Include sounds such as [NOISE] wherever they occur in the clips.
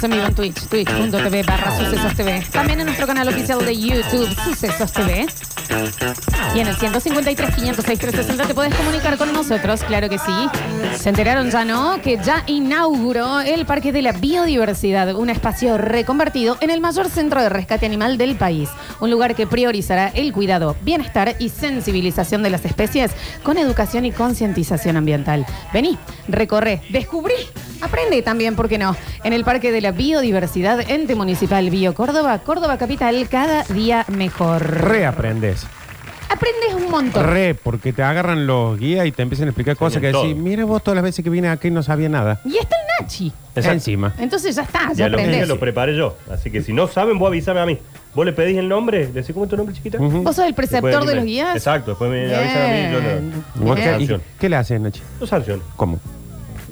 Estamos en vivo en Twitch, twitch.tv barra Sucesos TV. También en nuestro canal oficial de YouTube, Sucesos TV. Y en el 153 506 360 te puedes comunicar con nosotros, claro que sí. Se enteraron ya, ¿no? Que ya inauguró el Parque de la Biodiversidad, un espacio reconvertido en el mayor centro de rescate animal del país. Un lugar que priorizará el cuidado, bienestar y sensibilización de las especies con educación y concientización ambiental. Vení, recorre, descubrí, aprende también, ¿por qué no? En el Parque de la Biodiversidad, ente municipal Bio Córdoba, Córdoba Capital, cada día mejor. Reaprendes. Aprendes un montón. Re, porque te agarran los guías y te empiezan a explicar cosas que todo. decís, mire vos todas las veces que vine aquí no sabía nada. Y está el Nachi. Exacto. Encima. Entonces ya está, Y ya a los niños aprendes. lo preparé yo. Así que si no saben, vos avísame a mí. Vos le pedís el nombre, le decís, ¿cómo es tu nombre, chiquita? Ujú. ¿Vos sos el Después preceptor de los guías? Exacto, después me avisan a mí, yo Bien. lo, ¿Vos Bien. qué, y Sanción. qué le haces, Nachi? lo sanciono. ¿Cómo?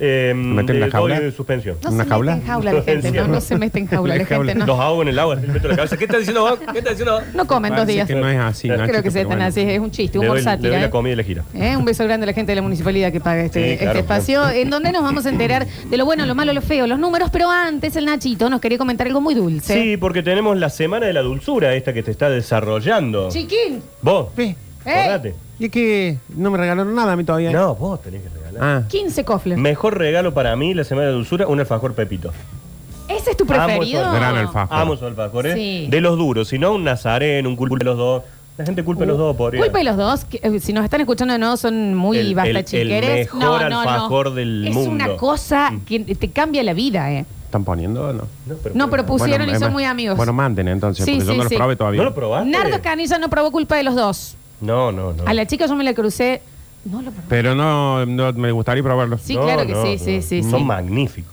Eh, metes en la de- jaula? de suspensión. No ¿Una se jaula? mete en jaula la gente, no, no se mete en [LAUGHS] jaula la En gente, no. Los hago en el agua, les meto la cabeza. ¿Qué estás diciendo vos? ¿Qué estás diciendo vos? No comen dos días. que no es así, Creo que se están bueno. así, es un chiste, humor doy, le sátira. doy ¿eh? la comida y la gira. ¿Eh? Un beso grande a la gente de la municipalidad que paga este, Sí, este claro, espacio, en donde nos vamos a enterar de lo bueno, lo malo, lo feo, los números, pero antes el Nachito nos quería comentar algo muy dulce. Sí, porque tenemos la semana de la dulzura, esta que te está desarrollando. Chiquín, Vos, acordate. Y es que no me regalaron nada a mí todavía. No, vos tenés que regalar. Ah, 15 cofles. Mejor regalo para mí la semana de dulzura, un alfajor Pepito. ¿Ese es tu Amo preferido? esos gran alfajor. Amo esos alfajores. Sí. De los duros, si no un nazareno, un culpa de los dos. La gente culpa de los dos, podría. Culpa de los dos, que, eh, si nos están escuchando de nuevo son muy El- basta el- el chiqueres. mejor alfajor del es mundo. una cosa Mm. que te cambia la vida, ¿eh? ¿están poniendo o no? No, pero, No, pero pusieron Bueno, y son eh, muy amigos. Bueno, manden entonces, Sí, porque yo sí, no los sí. probé todavía. ¿No lo probaste? Nardo Canilla no probó culpa de los dos. No, no, no. A la chica yo me la crucé. No lo probé. Pero no, no me gustaría probarlo. Sí, No, claro que no, sí, no. sí, sí, Son magníficos.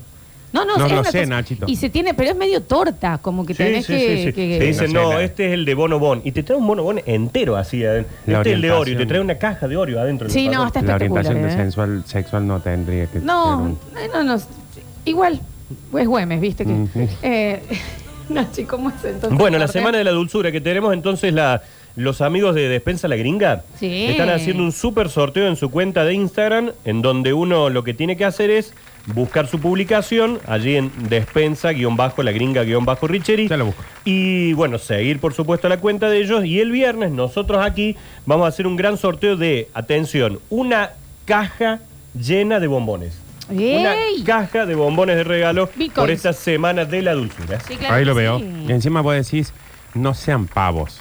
No, no, No es lo una sé, cosa- Nachito. Y se tiene, pero es medio torta, como que Sí, tenés sí, que. sí, sí. que- Te dicen, No este es el de Bono Bon. Y te trae un Bono Bon entero así adentro. La Este es el de Oreo. Y te orientación. trae una caja de Oreo adentro. del Sí, no, está La espectacular. orientación de ¿eh? sensual, sexual no tendría que No, ser un- no, no, no. Igual, es Güemes, viste que. Ujú. eh, [LAUGHS] Nachi, ¿cómo es entonces? Bueno, la semana de la dulzura que tenemos entonces la, los amigos de Despensa La Gringa Sí. están haciendo un súper sorteo en su cuenta de Instagram en donde uno lo que tiene que hacer es buscar su publicación allí en Despensa-La Gringa-Richeri Ya lo busco. y bueno, seguir por supuesto la cuenta de ellos y el viernes nosotros aquí vamos a hacer un gran sorteo de, atención, una caja llena de bombones. Una caja de bombones de regalo Bitcoins. por esta semana de la dulzura. Sí, claro Ahí que lo veo. Y encima vos decís, no sean pavos.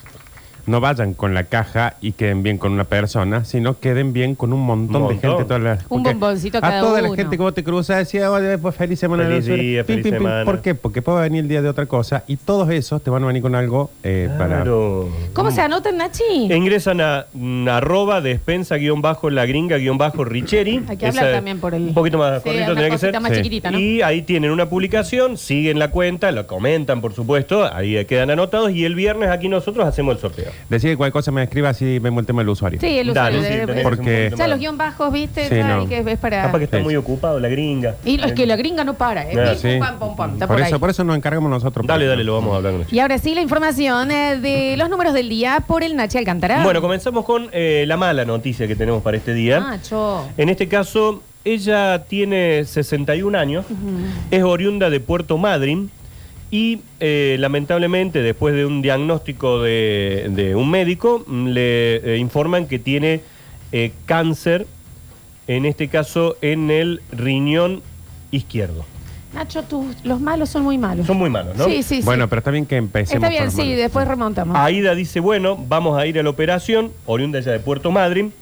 No vayan con la caja y queden bien con una persona, sino queden bien con un montón, Un de montón. gente. Toda la- Un porque bomboncito a cada toda la uno. gente que vos te cruzas decía, oye, pues feliz semana de Feliz dulzura". día, feliz pim, pim. semana. ¿Por qué? Porque puede venir el día de otra cosa y todos esos te van a venir con algo eh, para... Claro. ¿Cómo se anotan, Nachi? Ingresan a mm, arroba despensa guion bajo la gringa guion bajo Richeri. Hay que hablar Esa- también por el- Un poquito más Sí, cortito una que cosita ser. más Sí. chiquitita, ¿no? Y ahí tienen una publicación, siguen la cuenta, lo comentan, por supuesto, ahí quedan anotados y el viernes aquí nosotros hacemos el sorteo. Decir que cualquier cosa me escriba así vemos el tema del usuario. Sí, el Dale, usuario. sí, de- tenés Porque- un Ya más. los guion bajos, ¿viste? Sí, Ya, no. y que es para... Capaz que está Sí. muy ocupado la gringa. Y es que la gringa no para, ¿eh? Ah, Sí. pam, pam, pam, está por, por eso, ahí. por eso nos encargamos nosotros. Dale, pues. dale, lo vamos a hablar con ellos. Y ahora sí, la información eh, de los números del día por el Nachi Alcántara. Bueno, comenzamos con eh, la mala noticia que tenemos para este día. Nacho. En este caso, ella tiene 61 años, es oriunda de Puerto Madryn y eh, lamentablemente después de un diagnóstico de, de un médico mm, le eh, informan que tiene eh, cáncer, en este caso en el riñón izquierdo. Nacho, tú, los malos son muy malos. Son muy malos, ¿no? Sí, sí, sí. Bueno, pero está bien que empecemos Está bien, por los sí, malos. después remontamos. Aida dice, bueno, vamos a ir a la operación, oriunda ella de Puerto Madryn,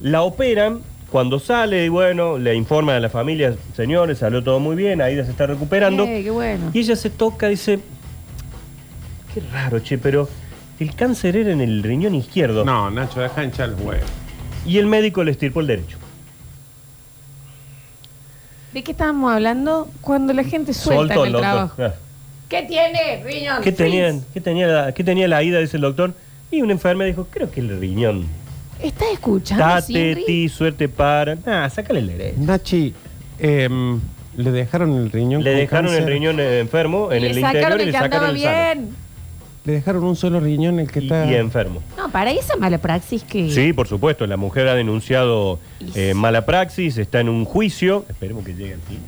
la operan, cuando sale, y bueno, le informan a la familia, señores, salió todo muy bien, Aida se está recuperando, Eh, qué bueno. y ella se toca, dice, qué raro, che, pero el cáncer era en el riñón izquierdo, No, Nacho, deja hinchar los huevos. y el médico le estirpó el derecho. ¿De qué estábamos hablando? Cuando la gente suelta Soltó en el doctor. trabajo. Ah. ¿Qué tiene, riñón? ¿Qué, tenían, Freeze. ¿qué, tenía la, ¿Qué tenía la Aida, dice el doctor? Y una enfermera dijo, creo que el riñón. ¿Estás escuchando, Tate, ti, suerte para. Ah, sácale el derecho. Nachi, em, le dejaron el riñón Le con dejaron el cáncer? riñón eh, enfermo en Y el le interior sacaron y el le que sacaron andaba el sano. bien. Le dejaron un solo riñón el que Y, está... y enfermo. No, para esa mala praxis que... Sí, por supuesto. La mujer ha denunciado Y eh, sí. mala praxis, está en un juicio. Esperemos que llegue al fin.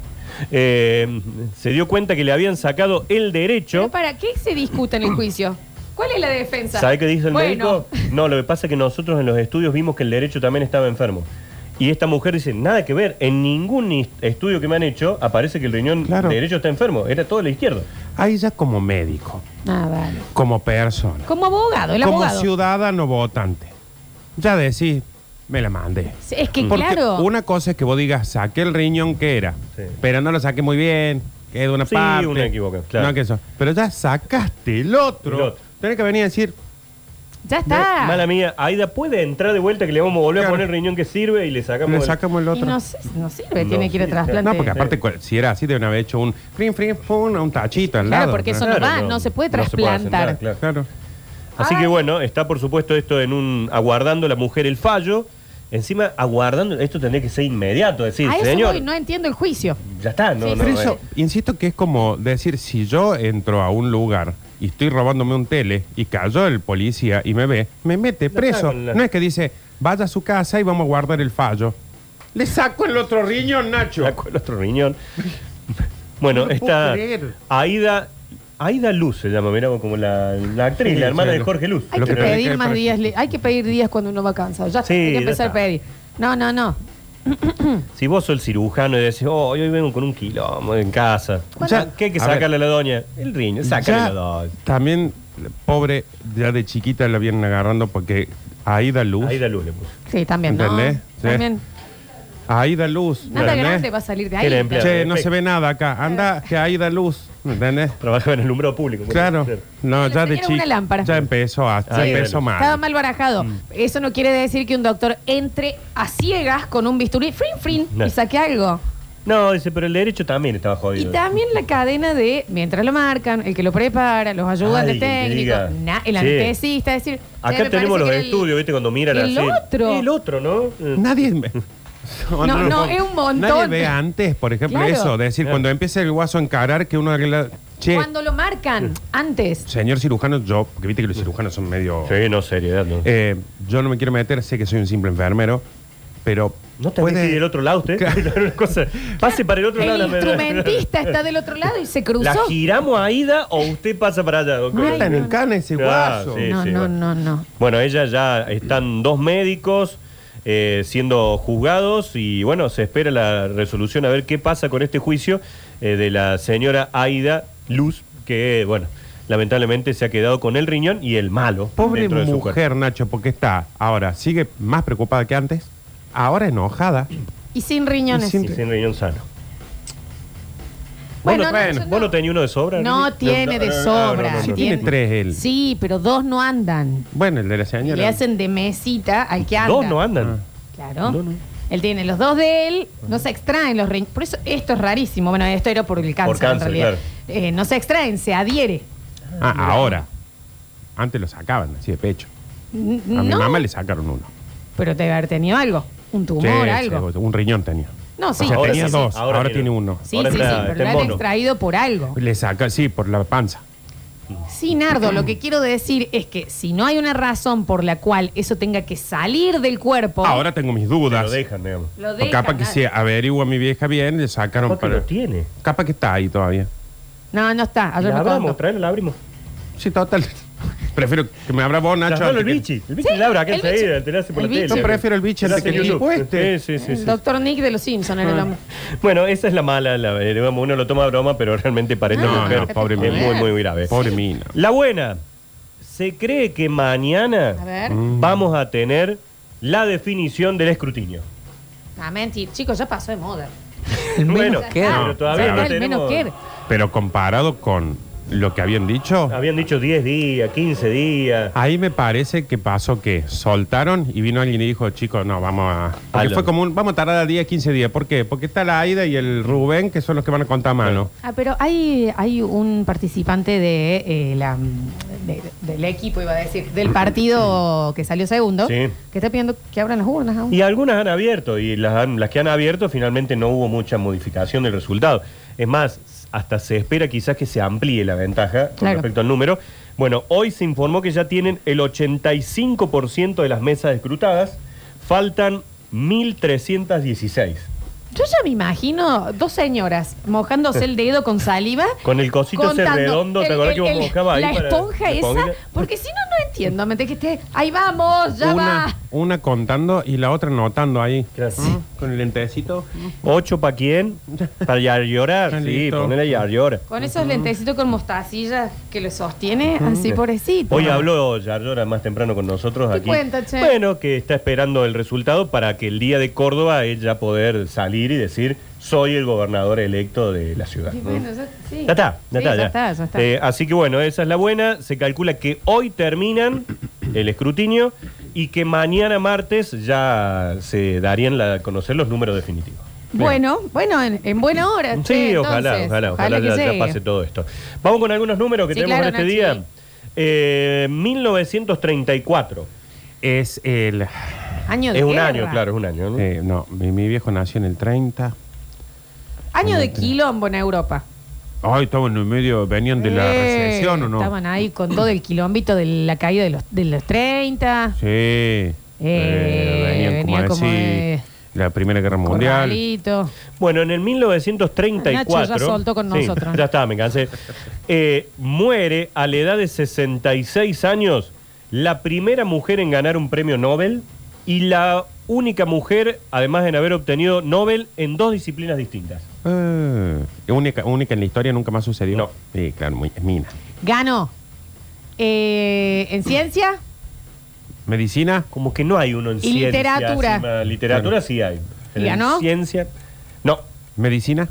Eh, se dio cuenta que le habían sacado el ¿Pero derecho. para qué se discute en el juicio? ¿Cuál es la defensa? ¿Sabe qué dice el bueno, médico? No, lo que pasa es que nosotros en los estudios vimos que el derecho también estaba enfermo. Y esta mujer dice, nada que ver, en ningún estudio que me han hecho aparece que el riñón Claro. derecho está enfermo, era todo el izquierdo. Ahí ya como médico, Ah, vale. como persona, Como abogado, el como abogado. ciudadano votante. Ya decís, me la mandé. Es que Porque claro. una cosa es que vos digas, saqué el riñón que era, Sí. pero no lo saqué muy bien, quedó una Sí, parte. una equivocación, claro. No, que eso. Pero ya sacaste el otro. El otro. Tenés que venir a decir, Ya está. Mala mía, Aida puede entrar de vuelta que le vamos a volver Claro. a poner el riñón que sirve y le sacamos le el- sacamos el Y otro. no, sé, no sirve, No tiene que ir a sirve. trasplante. No, porque aparte, si era así, deben haber hecho un frin, frin, fun, un tachito al Claro, lado. porque eso no va, no se puede trasplantar. asentar, claro. Claro. Así que bueno, está por supuesto esto en un aguardando la mujer el fallo. Encima, aguardando, esto tendría que ser inmediato, decir, a eso señor, voy, no entiendo el juicio. ya está, no, Sí, no, Pero no, eso, eh. insisto que es como decir, si yo entro a un lugar y estoy robándome un tele y cayó el policía y me ve, me mete preso. No es que dice, vaya a su casa y vamos a guardar el fallo. Le saco el otro riñón, Nacho. Sacó el otro riñón. [LAUGHS] bueno, No está creer. Aida, Aida Luz se llama, mira, como la, la actriz, Sí, la hermana sí, de Jorge Luz. Hay que que pedir más días. Hay que pedir días cuando uno va cansado. Ya Sí, hay que empezar a pedir. No, no, no. [COUGHS] Si vos sos el cirujano y decís, oh, hoy vengo con un quilombo en casa. Ya, ¿Qué hay que a sacarle a la doña? El riñón, sácale a la doña. También, pobre, ya de chiquita la vienen agarrando porque Aida Luz. Aida Luz le puso. Sí, también, ¿no? También. Aida Luz. Nada ¿entendés? grande va a salir de ahí. Che, no se ve nada acá. Anda, que Aida Luz. ¿Entendés? Trabajaba en el número público. Claro. No, ya de chico. una lámpara. Ya empezó a, ya empezó bueno. Estaba mal. mal barajado. Mm. Eso no quiere decir que un doctor entre a ciegas con un bisturí, frin, frin, No. y saque algo. No, dice, pero el derecho también estaba Y jodido. también la cadena de, mientras lo marcan, el que lo prepara, los ayudantes Alguien que técnicos, diga, na- el sí. anestesista, es decir... Acá che, me tenemos parece los que era el- estudios, ¿viste? Cuando miran el así. otro. El otro, ¿no? Eh, Nadie. me- No, no, es un montón. Nadie ve antes, por ejemplo, Claro. eso. De decir, Claro. cuando empieza el guaso a encarar que uno arregla. Che, Cuando lo marcan, antes. señor cirujano, yo, porque viste que los cirujanos son medio. Sí, no, seriedad, no. Eh, yo no me quiero meter, sé que soy un simple enfermero, pero. ¿No te puede- metí del otro lado usted? Claro. [LAUGHS] Una cosa, pase para el otro lado. El la- instrumentista está del otro lado y se ¿La cruzó. giramos a Ida o usted pasa para allá? Ay, Están en no. cana ese Ah, guaso. sí. no, no, bueno. no, no. Bueno, ella ya están dos médicos eh, siendo juzgados y bueno, se espera la resolución a ver qué pasa con este juicio eh, de la señora Aida Luz, que bueno, lamentablemente se ha quedado con el riñón y el malo. Pobre dentro de su cuerpo. mujer, Nacho, porque está ahora, sigue más preocupada que antes, ahora enojada. Y sin riñones. Y sin- Y sin riñón sano. Bueno, ¿Vos, no, no, eso ¿Vos no. no tenías uno de sobra? No tiene de sobra. no, no, Sí no. tiene tres él. Sí, pero dos no andan. Bueno, el de la señora. Le hacen de mesita al que anda. Dos no andan. Claro. No, no. Él tiene los dos de él, no se extraen los riñones. Por eso esto es rarísimo. Bueno, esto era por el cáncer, cáncer, en realidad. Eh, no se extraen, se adhiere. Ah, ahora. Antes lo sacaban así de pecho. N- A mi mamá le sacaron uno. pero te debe haber tenido algo. Un tumor, Sí, algo. sí, un riñón tenía. No, sí. o sea, Ahora tenía sí, sí. dos, Ahora ahora, tiene- tiene uno. Sí, Ahora sí, sí, está- pero está lo en han mono. extraído por algo. Le saca, sí, por la panza. Sí, Nardo, lo que quiero decir es que si no hay una razón por la cual eso tenga que salir del cuerpo, Ahora tengo mis dudas. Lo dejan, digamos. lo dejan. capaz que si averigua a mi vieja bien, le sacaron Capaz que para. lo tiene. Capaz que está ahí todavía. No, no está. Ayer La me abramos, contó. traelo, la abrimos. Sí, prefiero Prefiero que me abra vos, Nacho. Trasladalo el que- bichi. El bichi Sí, le abra acá el bichi. enseguida, te lo hace por El la bichi. tele. Yo prefiero el bichi Te lo antes hace que el en YouTube. tipo este. Sí, sí, sí. Doctor Nick de los Simpsons era el hombre. Bueno, esa es la mala, la, eh, digamos, uno lo toma a broma, pero realmente para esta No, mujer no, pobre es mina. muy, muy grave. Pobre mina. La buena, se cree que mañana A ver. Mm. vamos a tener la definición del escrutinio. Ah, mentir. Chicos, ya pasó de moda. El menos Bueno, que Ah, pero todavía ya no está el menos que. Pero comparado con lo que habían dicho, Habían dicho 10 días, 15 días. ahí me parece que pasó que soltaron y vino alguien y dijo, chicos, no, vamos a... Porque fue como un, vamos a tardar a 10, 15 días. ¿Por qué? Porque está la Aida y el Rubén, que son los que van a contar a mano. Ah, pero hay, hay un participante de, eh, la, de- del equipo, iba a decir, del [CLEARS THROAT] partido que salió segundo, Sí. que está pidiendo que abran las urnas aún. Y algunas han abierto, y las, han- las que han abierto finalmente no hubo mucha modificación del resultado. Es más, hasta se espera quizás que se amplíe la ventaja con Claro. respecto al número. Bueno, hoy se informó que ya tienen el 85% de las mesas escrutadas, faltan 1.316. Yo ya me imagino dos señoras mojándose el dedo con saliva. [LAUGHS] Con el cosito ese redondo, ¿te acordás que vos mojabas ahí La esponja esa, porque si no entiendo. Me que esté, ahí vamos, ya una, va. una contando y la otra notando ahí. Mm, Con el lentecito. ¿Ocho para quién? Para ya llorar. [LAUGHS] Sí, Listo. ponele ya llora. Con esos lentecitos con mostacilla que lo sostiene, así pobrecito. Hoy habló Yarlora más temprano con nosotros ¿Qué aquí. cuenta, che? Bueno, que está esperando el resultado para que el día de Córdoba ella poder salir y decir soy el gobernador electo de la ciudad. Y bueno, ya, sí. Ya está, ya Sí, está, ya está, ya está. Eh, así que bueno, esa es la buena. Se calcula que hoy terminan el escrutinio y que mañana martes ya se darían a conocer los números definitivos. Bueno, bueno, en, en buena hora. Sí, che, ojalá, entonces. ojalá, ojalá, que ya, pase todo esto. Vamos con algunos números que Sí, tenemos claro, en este Nachi. día. Eh, 1934. Es el. Año de Es un guerra. año, claro, es un año. ¿no? eh, no, mi, mi viejo nació en el 30. Año de quilombo en Europa. Ay, estaban en el medio, venían de la Eh, recesión o no. Estaban ahí con todo el quilombito de la caída de los, de los 30. Sí. Eh, venían venía como, como así, de- la Primera Guerra Mundial. Corralito. Bueno, en el 1934. Nacho ya soltó con Sí, nosotros. ya está, me cansé. Eh, muere a la edad de 66 años la primera mujer en ganar un premio Nobel y la única mujer, además de haber obtenido Nobel en dos disciplinas distintas. Eh, única, única en la historia, nunca más sucedió. No. Sí, claro, muy, es mina. Ganó. Eh, en ciencia, Medicina, Como que no hay uno en ¿Y ciencia. literatura? literatura sí hay. ¿Y En ganó? Ciencia. No. medicina,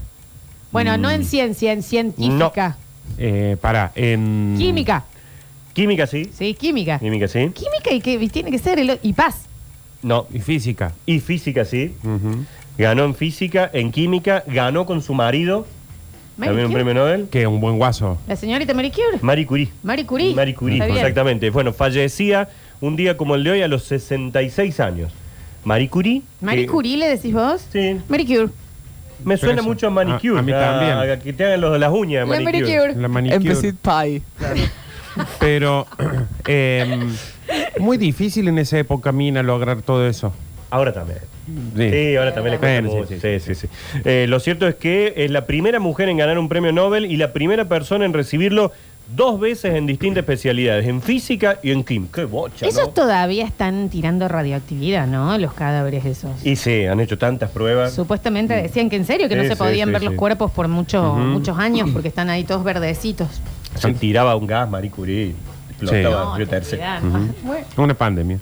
bueno, Mm. no en ciencia, en científica. eh, para, en. Química. Química sí. Sí, química. Química sí. Química y que y tiene que ser el, y paz. No. Y física. Y física sí. Ganó en física, en química, ganó con su marido, Marie también un premio Nobel. Que un buen guaso. La señorita Marie Curie. Marie Curie. Marie Curie. Marie Curie, exactamente. Bueno, fallecía un día como el de hoy a los 66 años. Marie Curie. Marie que- Curie, le decís vos. Sí. Marie Curie. Me suena eso- mucho a manicure. a- a mí también. a que te hagan los, las uñas La manicure. manicure. La manicure. Empecé pie. Pero [CLEARS THROAT] em, muy difícil en esa época, Mina, lograr todo eso. Ahora también. Sí. Sí, ahora también le cuesta Bueno, mucho. sí, Sí, sí, sí. Eh, lo cierto es que es la primera mujer en ganar un premio Nobel y la primera persona en recibirlo dos veces en distintas especialidades, en física y en química. Qué bocha, Esos ¿no? todavía están tirando radioactividad, ¿no? Los cadáveres esos. Y sí, han hecho tantas pruebas. Supuestamente decían que en serio que no Sí, se sí, podían sí, ver sí. los cuerpos por mucho- Ujú. muchos años porque están ahí todos verdecitos. Se tiraba un gas, Marie Curie, explotaba No, Río te Tercero. olvidás. Bueno, Una pandemia.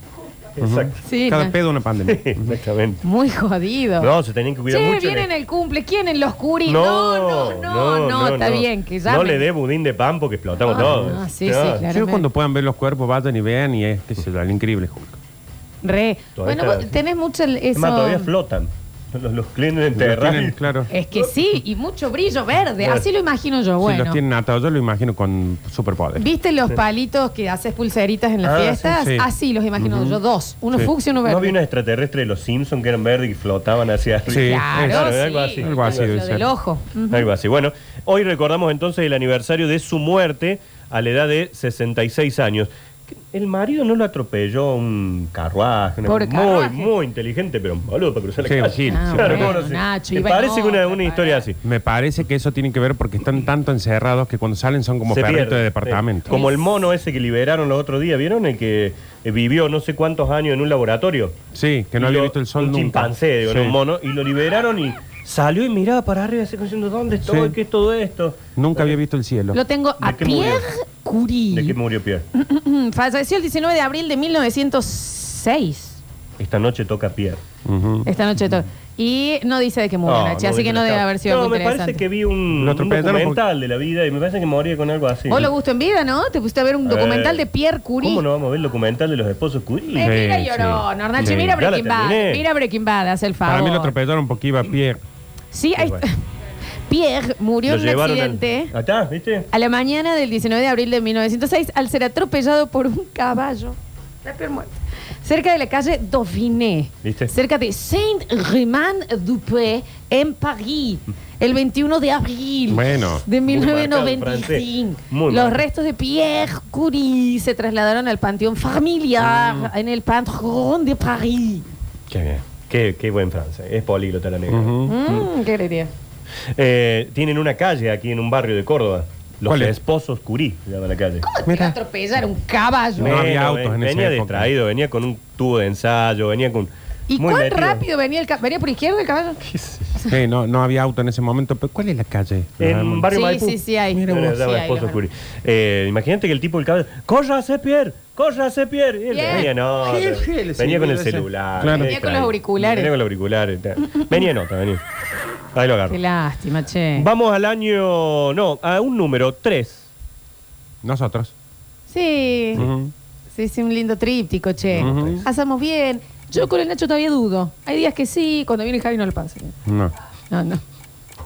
Exacto. sí, Cada no. pedo una pandemia. [LAUGHS] Exactamente. muy jodido. No, se tenían que cuidar Che, mucho. vienen le- el cumple. ¿Quién en los curis? No, no, no, no, está bien. Que No le dé budín de pan porque explotamos Ah, todos. ah, sí, No. sí, claro. Yo cuando puedan ver los cuerpos, vayan y vean y es que se da el increíble Hulk. Re. Todavía Bueno, está- vos tenés mucho el- Es más, eso. todavía flotan. [LAUGHS] Los, los Los enterrados. tienen, claro. Es que sí, y mucho brillo verde. Así lo imagino yo. Si Bueno. los tienen atados, yo lo imagino con superpoderes. ¿Viste los palitos que haces pulseritas en las Ah, sí, fiestas? sí. Así los imagino yo. Dos. Uno Sí. fucsia y uno verde. ¿No había unos extraterrestres de los Simpsons que eran verdes y flotaban hacia arriba? Sí. Claro, Claro, sí. algo así. Algo así debe Lo ser. del ojo. Ujú. Algo así. Bueno, hoy recordamos entonces el aniversario de su muerte a la edad de 66 años. El marido no lo atropelló un carruaje, una- Pobre muy, carruaje. muy inteligente, pero un boludo para cruzar la Sí, calle. Gil, Ah, Claro, bueno, ¿cómo no sé? Nacho, Me iba en parece que una, otra, una historia así. Me parece que eso tiene que ver porque están tanto encerrados que cuando salen son como Se perritos pierde, de sí. departamento. Como el mono ese que liberaron los otros días, ¿vieron? El que eh, vivió no sé cuántos años en un laboratorio. Sí, que no Y había lo- visto el sol un nunca. chimpancé, digo, Sí. no un mono, y lo liberaron y salió y miraba para arriba así diciendo, ¿dónde estoy? Sí. ¿Qué es todo esto? Nunca había visto el cielo. Lo tengo a ¿De qué murió? Pierre Curie. ¿De qué murió Pierre? [CLEARS THROAT] Falleció el 19 de abril de 1906. Esta noche toca Pierre. Ujú. Esta noche todo. Y no dice de qué murió, Nachi, así que no debe haber sido No, algo me interesante. parece que vi un, Lo un atropellaron documental de la vida y me parece que moría con algo así. Vos lo gustó en vida, ¿no? Te pusiste a ver un documental Eh, de Pierre Curie. ¿Cómo no vamos a ver el documental de los esposos Curie? Eh, mira, Sí, lloró, sí. Nachi, Sí. mira Ya la Breaking Bad. terminé. Mira Breaking Bad, hace el favor. Para mí lo atropellaron porque iba a pie. Sí, Bueno. está. [LAUGHS] Pierre murió Lo en un llevaron al- accidente Acá, ¿viste? a la mañana del 19 de abril de 1906 al ser atropellado por un caballo. La peor muerte. Cerca de la calle Dauphiné, ¿Viste? cerca de Saint-Germain-du-Pré, en París, el 21 de abril Bueno. de Muy marcado el 1995. francés. Muy Los marcado. restos de Pierre Curie se trasladaron al panteón familiar Mm. en el Panthéon de París. Qué bien. Qué, qué buen Francia. Es políglota la negra. Ujú. Mm, qué alegría. Eh, tienen una calle aquí en un barrio de Córdoba. Los ¿Cuál es? esposos Curí se llama la calle. ¿Cómo te iba a atropellar un caballo? No había autos en esa Venía época. distraído, venía con un tubo de ensayo, venía con. ¿Y muy cuán metido. rápido venía el caballo? ¿Venía por izquierda el caballo? Sí, no, no había auto en ese momento. Pero ¿cuál es la calle? En barrio Sí, Maipú. sí, sí hay. Mira, vos. vos. Sí hay, esposo los. Eh, imagínate que el tipo del caballo. ¡Corra, Pierre! ¡Corra, Pierre! Y él Bien. venía, sí, el venía con el ese. celular. Claro. Venía con los auriculares. Venía con los auriculares. venía nota, venía. Ahí lo Qué agarro. lástima, che. Vamos al año. No, a un número 3. Nosotros. Sí. Ujú. Sí, sí, un lindo tríptico, che. Ujú. Hacemos bien. Yo con el Nacho todavía dudo. Hay días que sí, cuando viene Javi no lo pasa. No. No, no.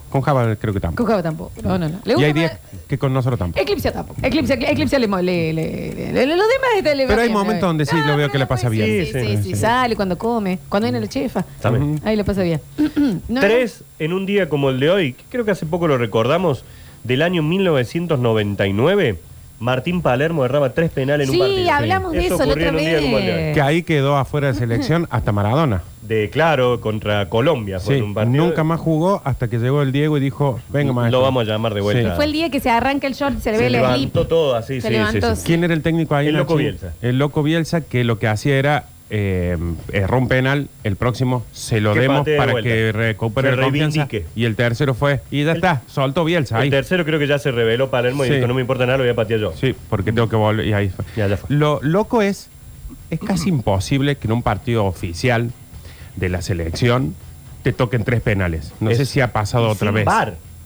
Con Java creo que Con tampoco. Java tampoco. No, no, no. Le Y hay días más- que con nosotros tampoco. Eclipse tampoco. Eclipse, Eclipse le, le, le, le- le- Los demás le Pero hay momentos donde sí lo veo que le pasa pues, bien. Sí, sí, Sí, sí, sí. Sale cuando come, cuando viene la chefa. También. Ahí le pasa bien. [CLEARS THROAT] No, Tres en un día como el de hoy, que creo que hace poco lo recordamos, del año 1999, Martín Palermo erraba tres penales en Sí, un partido. hablamos de eso la ocurrió otra en un día como el de hoy. vez. Que ahí quedó afuera de selección [LAUGHS] hasta Maradona. De claro, contra Colombia fue Sí, en un partido. nunca más jugó hasta que llegó el Diego y dijo, venga maestro. Lo vamos a llamar de vuelta. Sí. Fue el día que se arranca el short, se le Se ve el levantó todo así, Se sí, levantó, sí, sí. sí. ¿Quién era el técnico ahí? El Loco? Bielsa. El loco Bielsa que lo que hacía era eh, erró un penal, el próximo se lo Que demos para vuelta. que recupere la confianza. Y el tercero fue, y ya El- está, soltó Bielsa ahí. El tercero creo que ya se reveló Palermo y Sí. dijo, no me importa nada, lo voy a patear yo. Sí, porque tengo que volver. Y ahí fue. Ya, ya fue. Lo loco es, es casi imposible que en un partido oficial de la selección te toquen tres penales. No Es- sé si ha pasado y otra vez.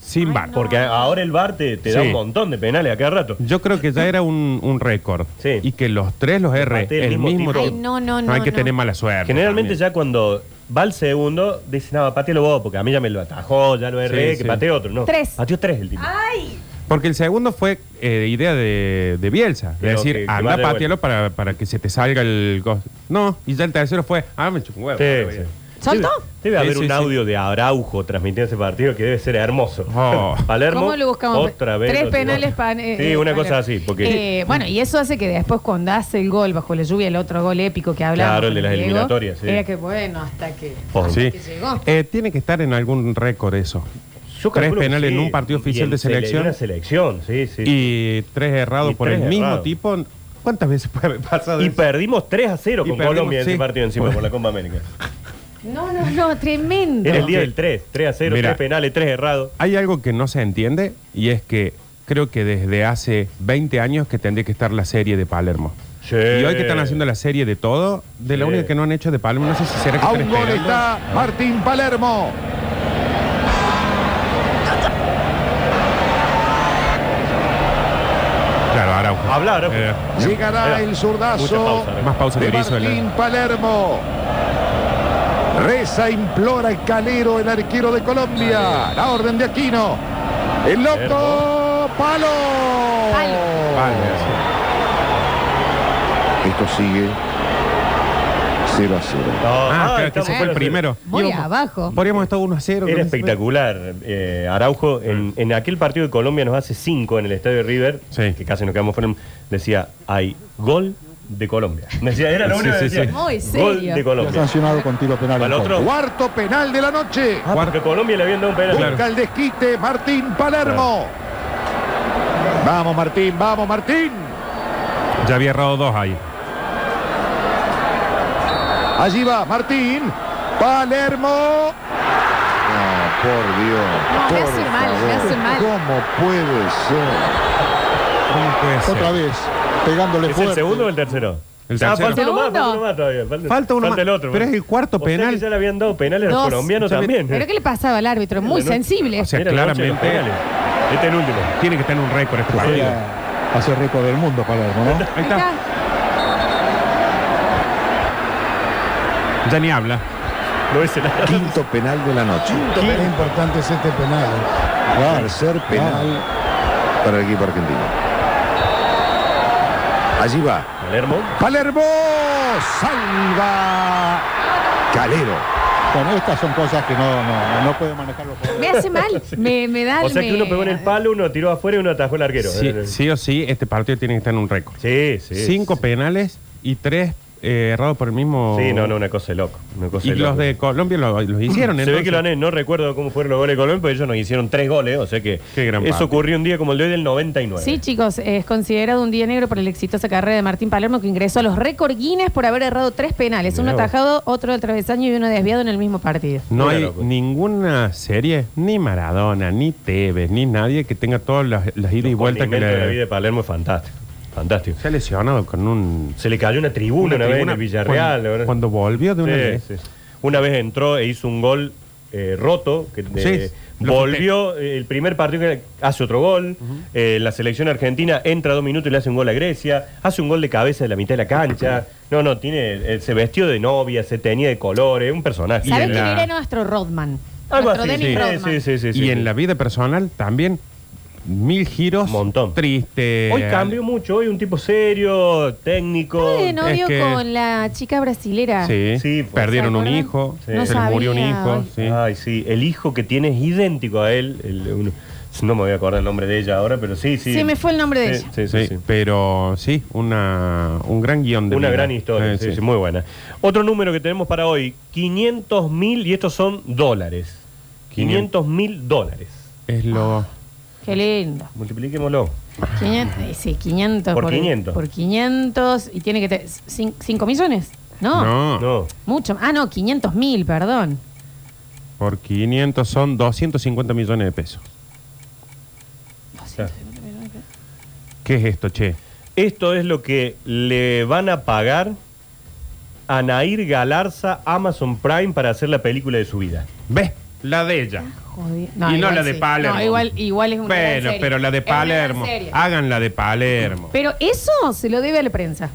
Sin no. Porque ahora el VAR te, te da Sí. un montón de penales a cada rato. Yo creo que ya era un, un récord. Sí. Y que los tres los R, Patee el el mismo, mismo. Ay, no, no, no, hay que no. tener mala suerte. Generalmente también. ya cuando va el segundo, dice, no, patealo vos, porque a mí ya me lo atajó, ya lo erré, Sí, que sí. patee otro. No, Tres. Pateó tres el tipo. ¡Ay! Porque el segundo fue eh, idea de, de Bielsa. De Pero decir, que- que anda, vaya de patealo para, para que se te salga el. go-". No, y ya el tercero fue, ah, me chupo un huevo. Sí, ahora sí. ¿Soltó? Debe, haber sí, un sí. audio de Araujo transmitiendo ese partido que debe ser hermoso. Oh. [LAUGHS] Palermo. ¿Cómo lo buscamos? Otra vez. Tres lo penales para. Sí, una cosa así. Porque Eh, bueno, y eso hace que después cuando hace el gol bajo la lluvia, el otro gol épico que hablamos. Claro, el de las Diego, eliminatorias, sí. Era que bueno, hasta que. Oh, Sí. que llegó. Eh, tiene que estar en algún récord eso. yo tres calculo que penales en un partido Y oficial de sele- selección. en una selección, sí, sí. Y tres errados Y por tres el mismo errados. tipo. ¿Cuántas veces puede haber pasado Y eso? perdimos 3 a 0 Y con perdimos, Colombia en sí. ese partido encima [LAUGHS] por la Copa América. No, no, no, tremendo. Era el día del 3, 3 a 0, Mira. 3 penales, 3 errados. Hay algo que no se entiende y es que creo que desde hace 20 años que tendría que estar la serie de Palermo. Sí. Y hoy que están haciendo la serie de todo, de la Sí. única que no han hecho de Palermo, no sé si será que A un gol está Martín Palermo. Claro, Araujo. Habla, Araujo. Eh, Llegará Mira, el zurdazo pausa, más pausa de el- Martín Palermo. Reza, implora el calero, el arquero de Colombia. La orden de Aquino. El loco Palo. Palo. Esto sigue 0 a 0. No, Ah, claro, que ese fue el primero. Muy abajo. Podríamos estar 1 a 0. Era espectacular. Eh, Araujo, en, en aquel partido de Colombia nos hace 5 en el estadio de River, Sí. que casi nos quedamos fuera. Decía, hay gol de Colombia. Decía, era lo Sí, único que sí, decía. sí. Muy Gol serio. de Colombia. sancionado con tiro penal. Al otro. Cuarto penal de la noche. Ah, porque a Colombia le habían dado un penal. Claro. Busca el desquite Martín Palermo. Vamos Martín, vamos Martín. Ya había errado dos ahí. Allí va Martín. Palermo. No, por Dios. No, me por hace mal, me favor. hace mal. ¿Cómo puede ser? ¿Cómo puede ser? Otra vez, pegándole ¿Es el segundo o el tercero? El Ah, tercero. falta uno más, falta uno más todavía. Falta, Falta uno más, el otro. pero es el cuarto O sea penal. que ya le habían dado penales a los Dos. colombianos Ya ve- también. ¿Pero qué le pasaba al árbitro? Muy no- sensible. O sea, Era la noche de los claramente penales. Este es el último. tiene que tener un récord este partido. Hace récord del mundo Palermo, ¿no? Ahí está. Ya ni habla. No es el Quinto penal de la noche. Qué importante es este penal. Tercer penal para el equipo argentino. Allí va. Palermo. Palermo salva Calero. Bueno, estas son cosas que no, no, no puede manejar los jugadores. Me hace mal. [LAUGHS] Me, me da O sea que me- uno pegó en el palo, uno tiró afuera y uno atajó el arquero. Sí, sí o sí, este partido tiene que estar en un récord. Sí, sí. Cinco sí. penales y tres eh, errado por el mismo. Sí, no, no, una cosa de loco. Una cosa Y de los loco. de Colombia lo- los hicieron. Se ve entonces. que lo han no recuerdo cómo fueron los goles de Colombia, pero ellos nos hicieron tres goles, o sea que Qué gran eso partido. ocurrió un día como el de hoy del 99. Sí, chicos, es considerado un día negro por la exitosa carrera de Martín Palermo que ingresó a los récord Guinness por haber errado tres penales, uno atajado, otro del travesaño y uno desviado en el mismo partido. No hay locura. ninguna serie, ni Maradona, ni Tevez, ni nadie que tenga todas las, las idas y vueltas que de la vida le. de Palermo es fantástico. Fantástico. Se ha lesionado con un. Se le cayó una tribuna una, vez en el Villarreal. Cuando, ¿verdad? cuando volvió de una Sí, vez. sí. Una vez entró e hizo un gol eh, roto, que de- Sí, volvió eh, el primer partido que hace otro gol, eh, la selección argentina entra dos minutos y le hace un gol a Grecia, hace un gol de cabeza de la mitad de la cancha, no, no, tiene, eh, se vestió de novia, se tenía de colores, un personaje. ¿Sabes en quién la- era nuestro Rodman? Algo nuestro así, Dennis sí, Rodman. sí, sí, sí, sí, y sí. en la vida personal también mil giros. Un montón. Triste. Hoy cambió mucho, hoy un tipo serio, técnico. Estaba de novio Es que- con la chica brasilera. Sí, Sí, pues. perdieron ¿Se un acuerdan? hijo. Sí. No Se le murió un sabía, hijo. ay. sí. Ay, sí, el hijo que tiene es idéntico a él. el- uno- no me voy a acordar el nombre de ella ahora, pero sí, sí. Sí, me fue el nombre de Sí, ella. Sí, sí, Sí, sí. pero sí, una, un gran guion de Una vida. gran historia, Eh, sí, sí. sí, muy buena. Otro número que tenemos para hoy, 500 mil, y estos son dólares. 500 mil dólares. Es lo. Qué lindo. Multipliquémoslo. 500, eh, sí, 500 Por 500. Por 500 y tiene que tener 5 millones. No, No, No. mucho. Ah, no, 500 mil, perdón. por 500 son 250 millones de pesos. Claro. ¿Qué es esto, che? Esto es lo que le van a pagar a Nair Galarza Amazon Prime para hacer la película de su vida. ¿Ves? La de ella. Jodi- y no igual la de sí. Palermo. No, igual, igual es una gran Bueno, serie. pero la de Es una gran Palermo. serie. Hagan la de Palermo. Pero eso se lo debe a la prensa.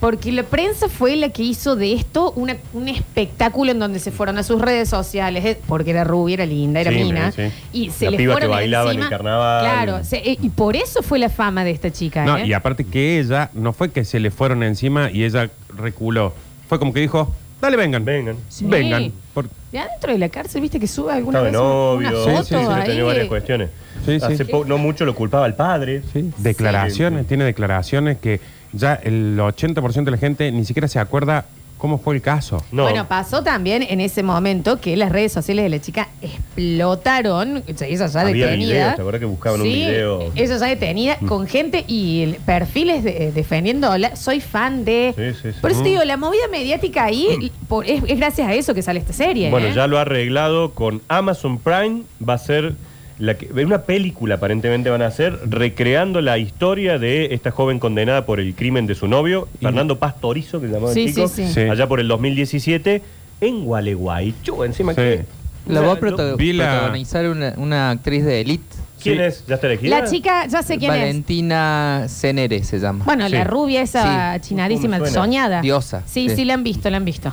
Porque la prensa fue la que hizo de esto una- un espectáculo en donde se fueron a sus redes sociales, eh, porque era rubia, era linda, era Sí, mina, sí. y se La le piba que fueron bailaba en el encima. carnaval. Claro, se- eh, y por eso fue la fama de esta chica. No, ¿eh? y aparte que ella, no fue que se le fueron encima y ella reculó. Fue como que dijo, dale, vengan. Vengan. Sí. Vengan. Por- De adentro de la cárcel, viste que sube alguna Estaba de vez una novio, foto Sí, sí, sí, ahí. tenía varias cuestiones. Sí, sí. Hace po- no mucho lo culpaba al padre. Sí, declaraciones, tiene declaraciones que ya el 80% de la gente ni siquiera se acuerda cómo fue el caso. No. Bueno, pasó también en ese momento que las redes sociales de la chica explotaron. O sea, ella ya Había detenida. videos, ¿te acuerdas que buscaban un Sí, video? Ella ya detenida con gente y perfiles de- defendiéndola. Soy fan de. Sí, sí, sí. Por eso te digo, la movida mediática ahí por- es, es gracias a eso que sale esta serie. Bueno, ¿eh? ya lo ha arreglado con Amazon Prime. Va a ser la que, una película, aparentemente van a hacer, recreando la historia de esta joven condenada por el crimen de su novio, Fernando Pastorizo, que se llamaba el Sí, chico, sí, sí. Sí. allá por el 2017, en Gualeguaychú. Encima Sí. que. La va a proto- la- protagonizar una, una actriz de Elite. ¿Quién Sí. es? ¿Ya está elegida? La chica, ya sé quién es. Valentina Cenere se llama. Bueno, Sí. la rubia esa Sí. chinadísima, soñada. Diosa, Sí, sí, sí. la han visto, la han visto.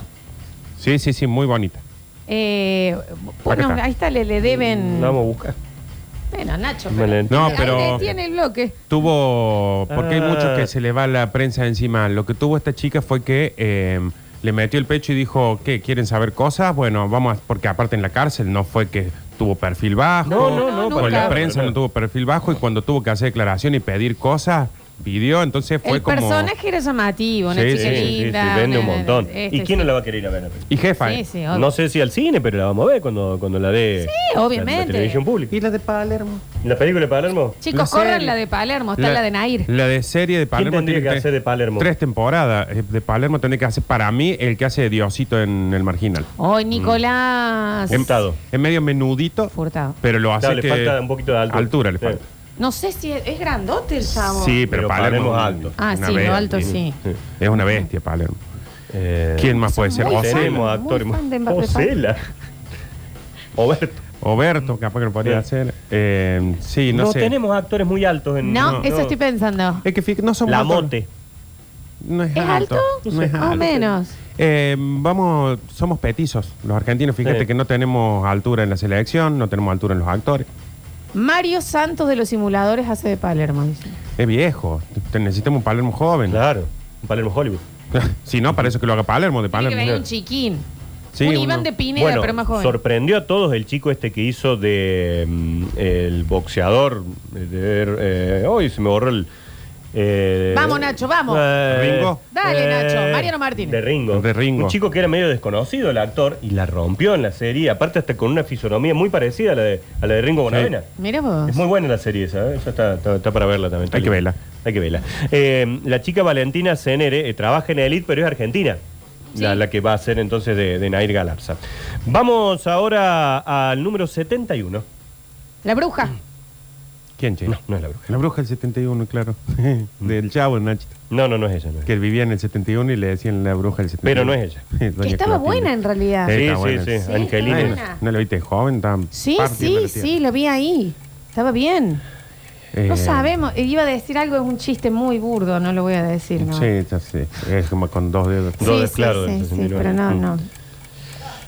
Sí, sí, sí, muy bonita. Eh, bueno, está. ahí está, le, le deben. Vamos a buscar. Bueno, Nacho. La- No, Ahí pero- el bloque. Tuvo, porque hay Ah. mucho que se le va la prensa encima. Lo que tuvo esta chica fue que eh, le metió el pecho y dijo, ¿qué? ¿Quieren saber cosas? Bueno, vamos, a- porque aparte en la cárcel no fue que tuvo perfil bajo. No, no, no, No, Con nunca. la prensa no. no tuvo perfil bajo y cuando tuvo que hacer declaración y pedir cosas, pidió, entonces fue el como... personaje era llamativo, una Sí, chica sí, linda. sí, vende un una- montón. este, ¿Y quién no sí. la va a querer ir a ver? Y jefa, Sí, ¿eh? sí, obvio. No sé si al cine, pero la vamos a ver cuando, cuando la dé. Sí, obviamente. La, la televisión pública. ¿Y la de Palermo? ¿La película de Palermo? Chicos, La corran serie. la de Palermo, está la, de Nair. La de serie de Palermo. tendría tiene que hacer de Palermo? Tres temporadas. Eh, De Palermo tendría que hacer, para mí, el que hace de Diosito en El Marginal. Hoy Nicolás. Furtado. Es medio menudito, Furtado. pero lo hace Claro, le que... falta un poquito de altura. le Sí. falta. No sé si es, es grandote el chavo. Sí, pero, Pero Palermo, Palermo alto. Ah, sí, lo alto sí. [LAUGHS] Es una bestia, Palermo. Eh, ¿Quién más puede ser? Ocela. Mbappé. Ocela. [LAUGHS] Oberto. Oberto, capaz que lo podría Sí. hacer. Eh, sí, no, No, sé. tenemos actores muy altos en. No, eso estoy pensando. Es que fíjate, no somos La altos. Mote. No es, ¿Es alto? No es Más o alto. menos. Eh, vamos, somos petizos. Los argentinos, fíjate Sí. que no tenemos altura en la selección, no tenemos altura en los actores. Mario Santos de los simuladores hace de Palermo, dice. Es viejo. Te- Necesitamos un Palermo joven. Claro. Un Palermo Hollywood. [LAUGHS] si no, para eso que lo haga Palermo, de Tiene que Palermo. venir un chiquín. Sí, un uno- Iván de Pineda, Bueno, pero más joven. sorprendió a todos el chico este que hizo de mm, el boxeador. de- eh, Hoy se me borró el. Eh, Vamos, Nacho, vamos. Ringo. Dale, Nacho. Mariano Martínez. De Ringo. De Ringo. Un chico que era medio desconocido, el actor, y la rompió en la serie, aparte hasta con una fisonomía muy parecida a la de, a la de Ringo Bonavena. Mira vos. Es muy buena la serie esa, ¿eh? esa está, está- está para verla también. Hay que verla. Hay que verla. Eh, la chica Valentina Cenere eh, trabaja en Elite, pero es argentina. La, Sí. la que va a ser entonces de, de Nair Galarza. Vamos ahora al número 71. La bruja. ¿Quién, che? No, no es la bruja. La bruja del 71, claro. [LAUGHS] del chavo, Nachito. No, no, no es ella. no es. Que vivía en el 71 y le decían la bruja del 71. Pero no es ella. [LAUGHS] Que estaba Clotilde. buena en realidad. Sí, Sí, sí, buena. sí, Sí, Angelina. Ay, no, no la viste joven, tan Sí, sí, la sí, lo vi ahí. Estaba bien. Eh, No sabemos. Iba a decir algo, es un chiste muy burdo, no lo voy a decir, ¿no? Sí, ya sé. Es como con dos dedos. Sí, Dos, sí, claro, sí, sí, 69. pero no, Mm. no.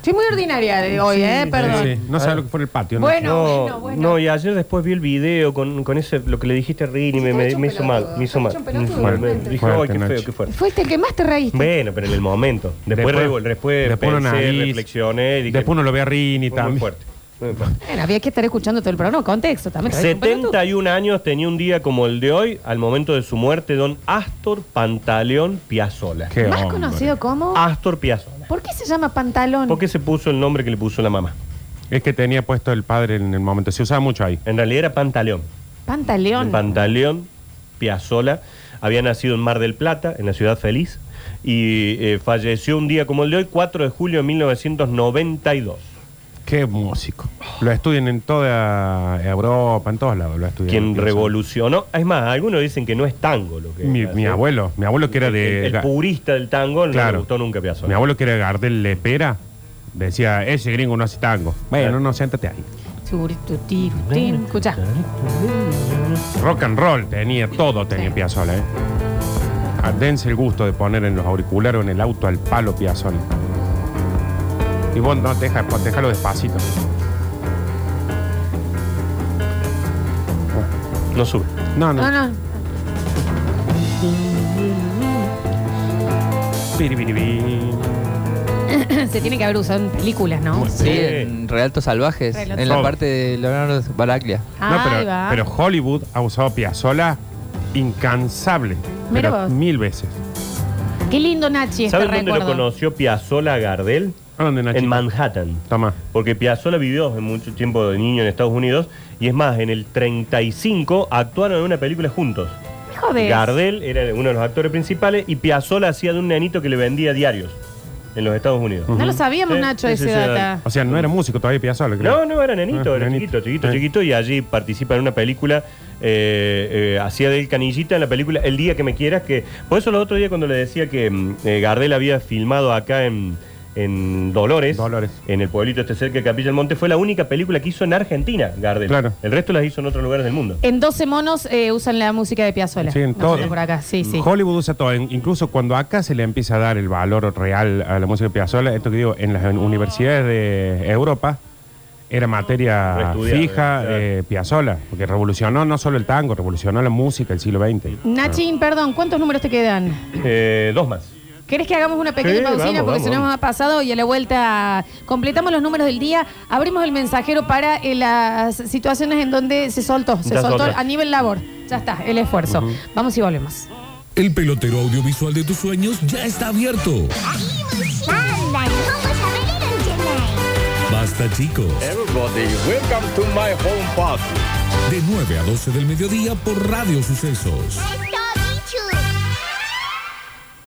Estoy muy ordinaria de hoy, ¿eh? Perdón. Sí, no sabe lo que fue en el patio. ¿no? Bueno. No, bueno, bueno. no, y ayer después vi el video con, con ese, lo que le dijiste a Rini, me, me- me hizo mal, me hizo mal. estaba hecho un pelotudo, Me- me- realmente. Dije, ay, Fuerte, qué feo, Nacho. qué fuerte. Fuiste el que más te reíste. Bueno, pero en el momento. Después, Después- después, después pensé, analiza. reflexioné. y Dije, Después uno lo ve a Rini fue muy también. fuerte. Bueno, había que estar escuchando todo el programa. Contexto, también. te reíste un pelotudo. 71 años tenía un día como el de hoy, al momento de su muerte, don Astor Pantaleón Piazzola. Qué Más hombre. conocido como. Astor Piazzola. ¿Por qué se llama pantalón? ¿Por qué se puso el nombre que le puso la mamá? Es que tenía puesto el padre en el momento. Se usaba mucho ahí. En realidad era Pantaleón. Pantaleón. Pantaleón Piazzola había nacido en Mar del Plata, en la ciudad feliz, y eh, falleció un día como el de hoy, 4 de julio de 1992. Qué músico. Lo estudian en toda Europa, en todos lados lo estudian. Quien revolucionó, es más, algunos dicen que no es tango lo que Mi, mi abuelo, mi abuelo que era El, de... el purista del tango no le gustó nunca Piazzolla. Mi abuelo que era Gardel Lepera decía, ese gringo no hace tango. Bueno, Claro. no, siéntate ahí. Escucha. Rock and roll tenía, todo tenía Sí. Piazzolla, ¿eh? Ah, Dense el gusto de poner en los auriculares o en el auto al palo Piazzolla. Y vos no, deja, déjalo despacito. No sube. No, no. No, no. Piribiribí. [LAUGHS] Se tiene que haber usado en películas, ¿no? Sí, en Relatos Salvajes, Relatos en la parte de Leonardo Baraglia. No, Ahí pero, va. pero Hollywood ha usado Piazzolla incansable. Mira pero vos. mil veces. Qué lindo Nachi este ¿Saben dónde lo recuerdo. conoció Piazzolla a Gardel? ¿A dónde, Nachito? En Manhattan. Toma. Porque Piazzolla vivió en mucho tiempo de niño en Estados Unidos y es más, en el 35 actuaron en una película juntos. Joder. Gardel era uno de los actores principales y Piazzolla hacía de un nenito que le vendía diarios en los Estados Unidos. No lo sabíamos, Sí, Nacho, sí, ese sí, sí, data. O sea, no era músico todavía Piazzolla, creo. No, no, era nenito, Ah, era nenito. chiquito, chiquito, Sí. chiquito, y allí participa en una película, eh, eh, hacía del canillita en la película El Día que me quieras, que por eso el otro día cuando le decía que mm, eh, Gardel había filmado acá en, en Dolores, Dolores. en el pueblito este cerca de Capilla del Monte, fue la única película que hizo en Argentina, Gardel. Claro. El resto las hizo en otros lugares del mundo. En 12 monos eh, usan la música de Piazzolla. Sí, en todo. sé, por acá, sí, sí. Hollywood usa todo. En- incluso cuando acá se le empieza a dar el valor real a la música de Piazzolla, esto que digo, en las universidades de Europa era materia fija claro. eh, Piazzolla, porque revolucionó no solo el tango, revolucionó la música del siglo XX. Nachín, perdón, ¿cuántos números te quedan? Eh, dos más. ¿Querés que hagamos una pequeña Sí, pausina? vamos, porque vamos, se nos ha pasado y a la vuelta completamos los números del día. Abrimos el mensajero para eh, las situaciones en donde se soltó. Se Ya soltó a nivel labor. Ya está, el esfuerzo. Vamos y volvemos. El pelotero audiovisual de tus sueños ya está abierto. Basta chicos. Everybody, welcome to my home party. De 9 a 12 del mediodía por Radio Sucesos.